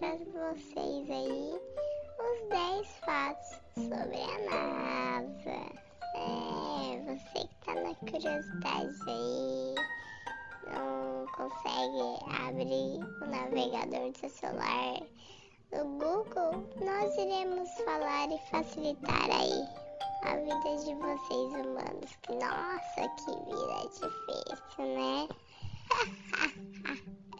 veio para vocês aí os 10 fatos sobre a NASA. É, você que tá na curiosidade aí, não consegue abrir o navegador do seu celular no Google, nós iremos falar e facilitar aí a vida de vocês humanos. Que nossa, que vida difícil, né?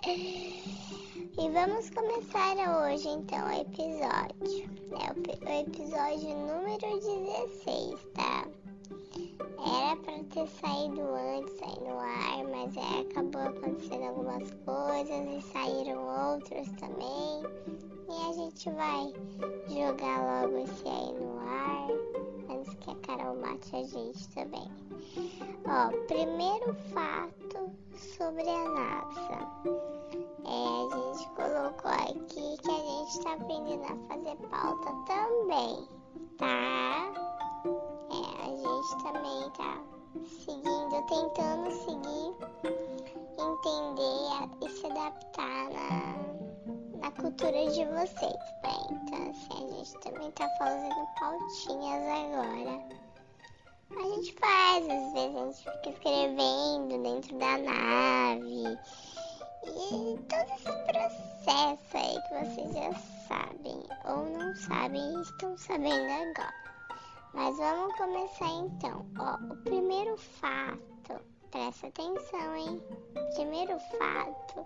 e vamos começar hoje então o episódio. É o, episódio número 16, tá? Era para ter saído antes aí no ar, mas é, acabou acontecendo algumas coisas e saíram outros também. E a gente vai jogar logo esse aí no ar, Carol mate a gente também. Ó, primeiro fato sobre a NASA. É, a gente colocou aqui que a gente está aprendendo a fazer pauta também, tá? É, a gente também tá seguindo, tentando seguir, entender e se adaptar na, na cultura de vocês, né? Então, assim, a gente também tá fazendo pautinhas agora. A gente faz, às vezes a gente fica escrevendo dentro da nave. E todo esse processo aí que vocês já sabem ou não sabem e estão sabendo agora. Mas vamos começar então. Ó, o primeiro fato, presta atenção, hein? O primeiro fato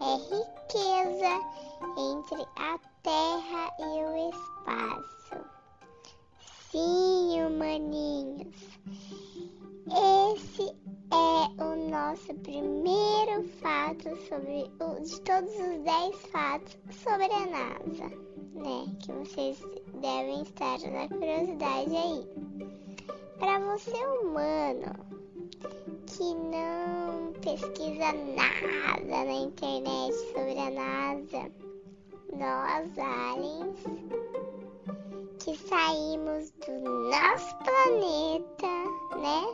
é riqueza entre a Terra e o espaço. Sim, humaninhos. Esse é o nosso primeiro fato sobre o, de todos os 10 fatos sobre a NASA, né? Que vocês devem estar na curiosidade aí. Para você humano que não pesquisa nada na internet sobre a NASA, nós aliens que saímos do nosso planeta, né?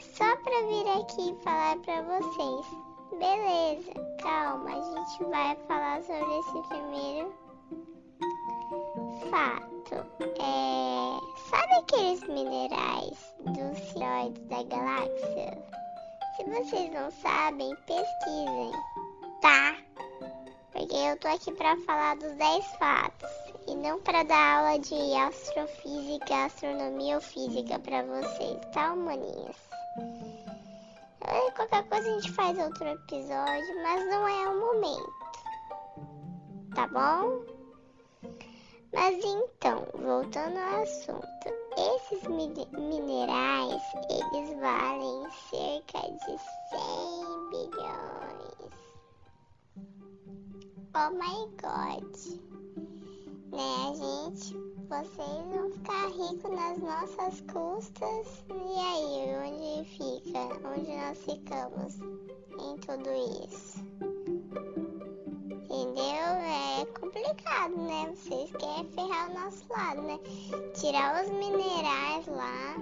Só para vir aqui falar para vocês. Beleza, calma, a gente vai falar sobre esse primeiro fato. É, sabe aqueles minerais dos asteroides da galáxia? Se vocês não sabem, pesquisem, tá? Porque eu tô aqui para falar dos 10 fatos e não para dar aula de astrofísica, astronomia ou física para vocês, tá, maninhas? Qualquer coisa a gente faz outro episódio, mas não é o momento. Tá bom? Mas então, voltando ao assunto, esses minerais, eles valem cerca de 100 bilhões. Oh my god. Né, gente? Vocês vão ficar ricos nas nossas custas. E aí, onde fica? Onde nós ficamos em tudo isso? Entendeu? É complicado, né? Vocês querem ferrar o nosso lado, né? Tirar os minerais lá,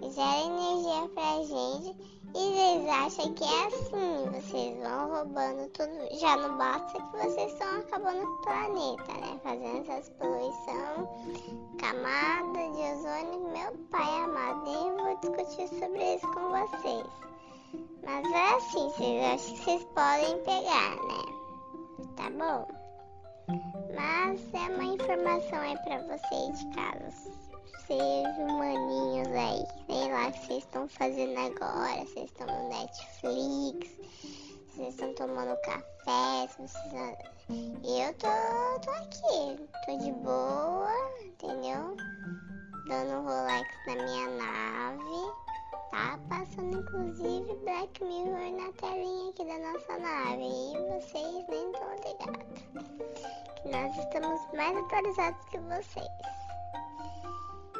gera energia pra gente. E vocês acham que é assim? Vocês vão roubando tudo. Já não basta que vocês estão acabando o planeta, né? Fazendo essas poluição, camada de ozônio. Meu pai amado, nem vou discutir sobre isso com vocês. Mas é assim, vocês acham que vocês podem pegar, né? tá bom? Mas é uma informação aí pra vocês de casa. Vocês humaninhos aí, sei lá o que vocês estão fazendo agora, vocês estão no Netflix, vocês estão tomando café, vocês Eu tô, tô aqui, tô de boa, entendeu? Dando um Rolex na minha nave tá passando inclusive Black Mirror na telinha aqui da nossa nave e vocês nem estão ligados que nós estamos mais atualizados que vocês.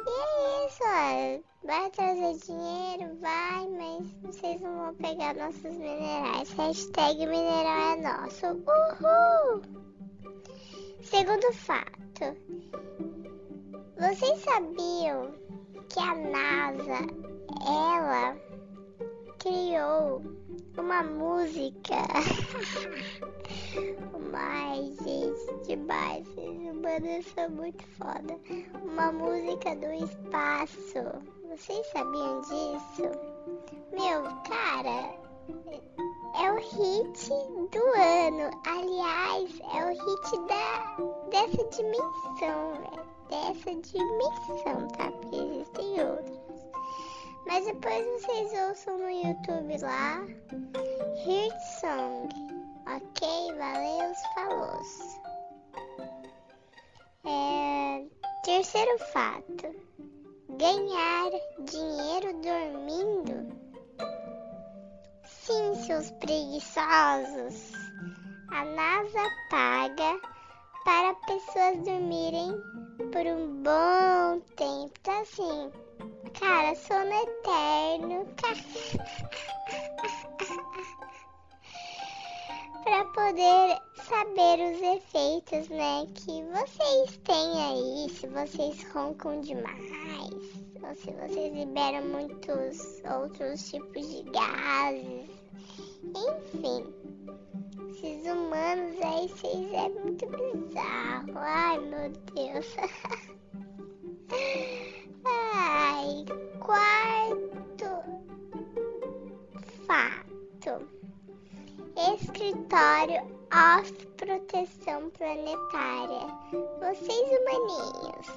E é isso, ó. Vai trazer dinheiro, vai, mas vocês não vão pegar nossos minerais. Hashtag mineral é nosso. Uhul! Segundo fato. Vocês sabiam que a NASA ela criou uma música. Mas, gente, demais. Os humanos são muito foda. Uma música do espaço. Vocês sabiam disso? Meu, cara, é o hit do ano. Aliás, é o hit da, dessa dimensão, velho. Dessa dimensão, tá? Porque existem outros. Mas depois vocês ouçam no YouTube lá. Hit Song. Ok? Valeu, falou. É, terceiro fato: ganhar dinheiro dormindo. Sim, seus preguiçosos. A NASA paga para pessoas dormirem por um bom tempo. Tá assim, cara, sono eterno. para poder saber os efeitos, né, que vocês têm aí, se vocês roncam demais, ou se vocês liberam muitos outros tipos de gases, enfim. Esses humanos aí, vocês é muito bizarro. Ai, meu Deus. Ai, quarto fato. Escritório of Proteção Planetária. Vocês humaninhos,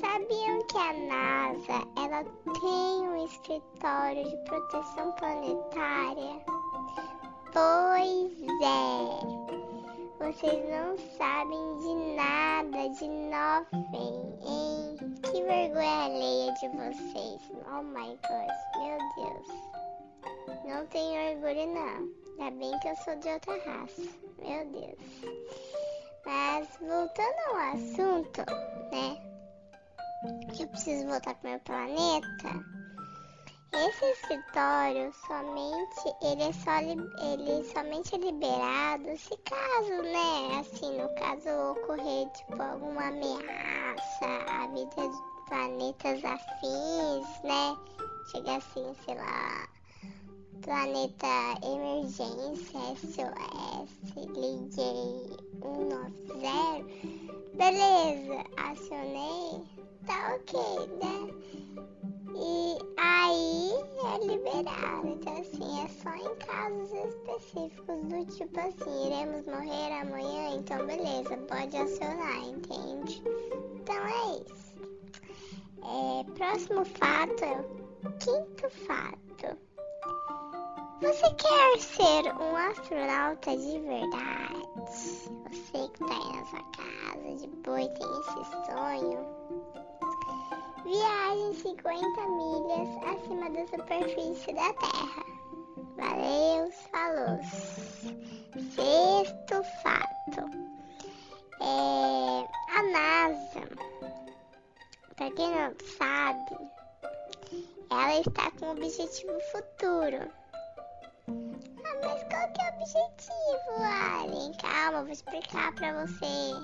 sabiam que a NASA ela tem um escritório de proteção planetária? Pois é. Vocês não sabem de nada, de nothing, hein? Que vergonha alheia de vocês. Oh my god, meu Deus. Não tenho orgulho não. Ainda bem que eu sou de outra raça. Meu Deus. Mas voltando ao assunto, né? Que eu preciso voltar pro meu planeta. Esse escritório somente ele é só ele somente é liberado se caso, né, assim, no caso ocorrer tipo alguma ameaça à vida de planetas afins, né? Chega assim, sei lá, Planeta Emergência SOS, liguei 190. Beleza, acionei, tá ok, né? Só em casos específicos do tipo assim, iremos morrer amanhã, então beleza, pode acionar, entende? Então é isso. É, próximo fato, quinto fato. Você quer ser um astronauta de verdade? Você que tá aí na sua casa de boa e tem esse sonho? Viaje 50 milhas acima da superfície da Terra. Valeu, falou. Sexto fato. É, a NASA, para quem não sabe, ela está com um objetivo futuro ah, mas qual que é o objetivo, Alien? Calma, vou explicar pra você.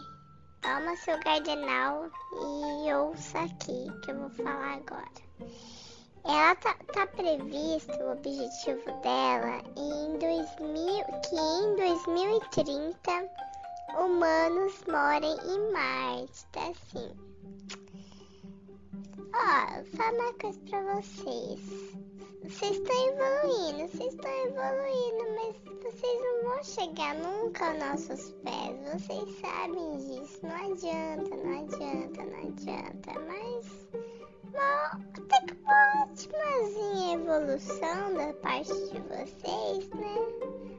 Toma seu gardenal e ouça aqui que eu vou falar agora. Ela tá, tá previsto o objetivo dela em 2000, que em 2030 humanos morem em Marte, tá assim. Ó, falar uma coisa pra vocês. Vocês estão evoluindo, vocês estão evoluindo, mas vocês não vão chegar nunca aos nossos pés. Vocês sabem disso. Não adianta, não adianta, não adianta. Mas até que uma ótimazinha evolução da parte de vocês, né?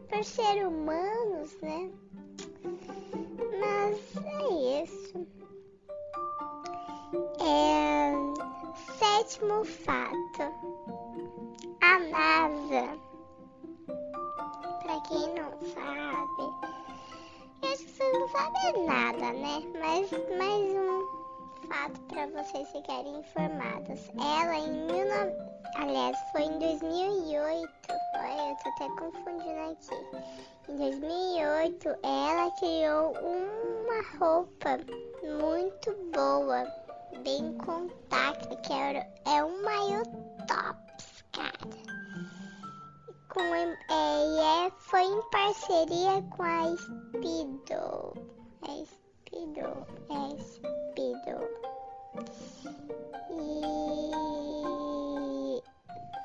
Por ser humanos, né? Mas é isso. É, sétimo fato a NASA. Pra quem não sabe, eu acho que vocês não sabem nada, né? Mas mais um fato para vocês ficarem informados. Ela em 19... aliás, foi em 2008. Olha, eu tô até confundindo aqui. Em 2008, ela criou uma roupa muito boa, bem compacta, que é, um maiô top cara. com é, é, foi em parceria com a Speedo. É É Speedo. E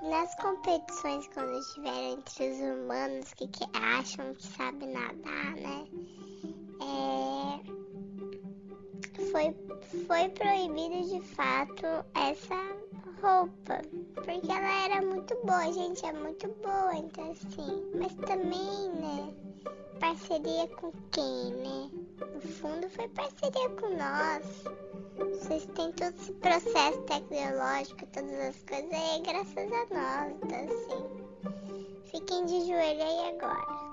nas competições quando estiveram entre os humanos que, que acham que sabem nadar, né? É, foi, foi proibido de fato essa roupa, porque ela era muito boa, gente, é muito boa, então assim, mas também, né, parceria com quem, né? No fundo foi parceria com nós. Vocês têm todo esse processo tecnológico, todas as coisas aí, graças a nós, então assim, fiquem de joelho aí agora.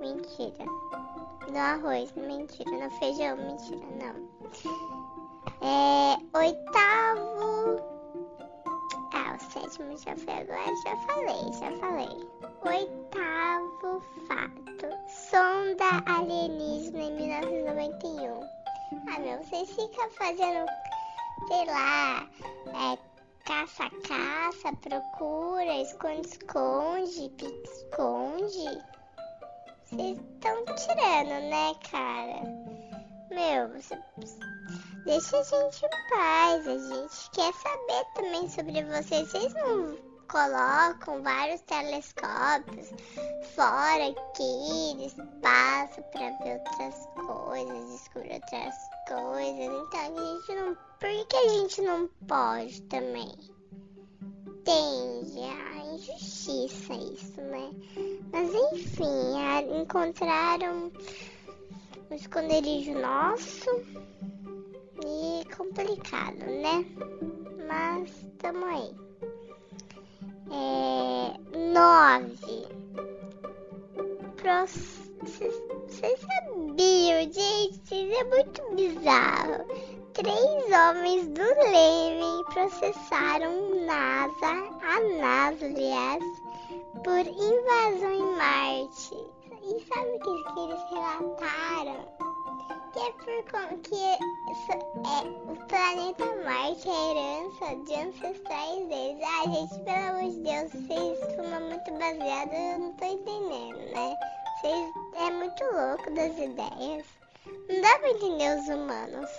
Mentira. No arroz, mentira. No feijão, mentira, não. É, oitavo sétimo já foi agora, já falei, já falei. Oitavo fato. Sonda alienígena em 1991. Ah, meu, vocês ficam fazendo, sei lá, é, caça-caça, procura, esconde-esconde, pique-esconde. Vocês estão tirando, né, cara? Meu, você Deixa a gente em paz, a gente quer saber também sobre vocês. Vocês não colocam vários telescópios fora aqui do espaço para ver outras coisas, descobrir outras coisas. Então a gente não. Por que a gente não pode também? Entende? A injustiça isso, né? Mas enfim, encontraram um esconderijo nosso e complicado, né? Mas tamo aí. É, nove. Vocês sabiam, gente? Isso é muito bizarro. Três homens do Leme processaram NASA, a NASA, aliás, por invasão em Marte. E sabe o que, eles relataram? que é por que é, o planeta Marte é herança de ancestrais deles. Ah, gente, pelo amor de Deus, vocês fumam muito baseado, eu não tô entendendo, né? Vocês é muito louco das ideias. Não dá pra entender os humanos.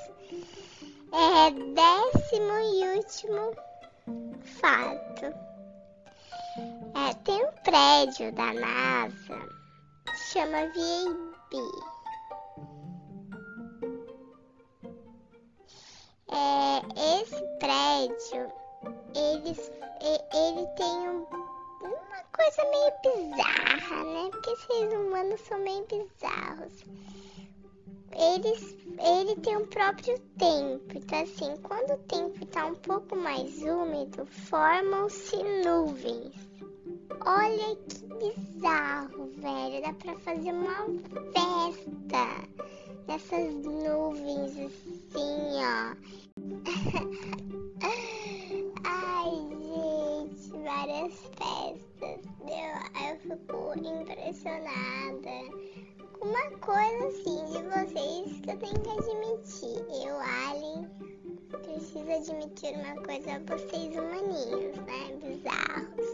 É décimo e último fato. É, tem um prédio da NASA, chama VAB. É, esse prédio, ele, ele tem um, uma coisa meio bizarra, né? Porque seres humanos são meio bizarros. Eles, ele tem um próprio tempo. Então, assim, quando o tempo está um pouco mais úmido, formam-se nuvens. Olha que bizarro, velho. Dá pra fazer uma festa nessas nuvens assim, ó. Ai, gente, várias festas. Eu, eu fico impressionada com uma coisa assim de vocês que eu tenho que admitir. Eu, Alien, preciso admitir uma coisa a vocês humaninhos, né? Bizarros.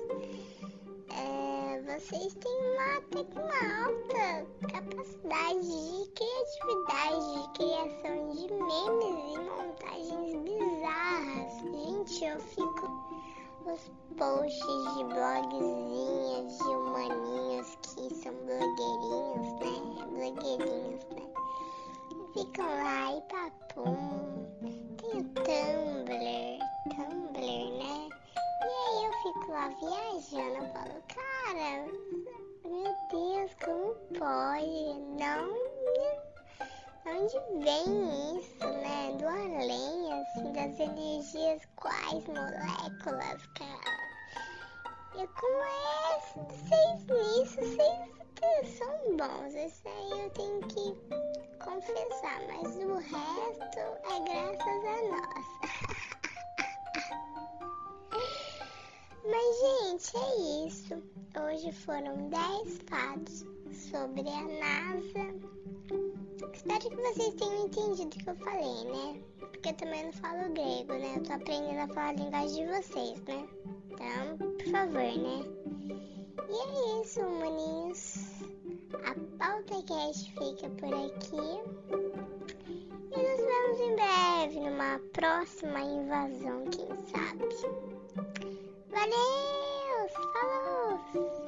É, vocês têm uma, até uma alta capacidade de criatividade, de criação de memes e montagens bizarras. Gente, eu fico os posts de blogzinhas Não, onde vem isso, né? Do além, assim, das energias, quais moléculas, cara? E como é vocês nisso, vocês são bons, isso aí eu tenho que confessar, mas o resto é graças a nós. Mas, gente, é isso. Hoje foram 10 fatos sobre a NASA. Espero que vocês tenham entendido o que eu falei, né? Porque eu também não falo grego, né? Eu tô aprendendo a falar a linguagem de vocês, né? Então, por favor, né? E é isso, maninhos. A pauta cast fica por aqui. E nos vemos em breve numa próxima invasão, quem sabe. Valeu! Falou!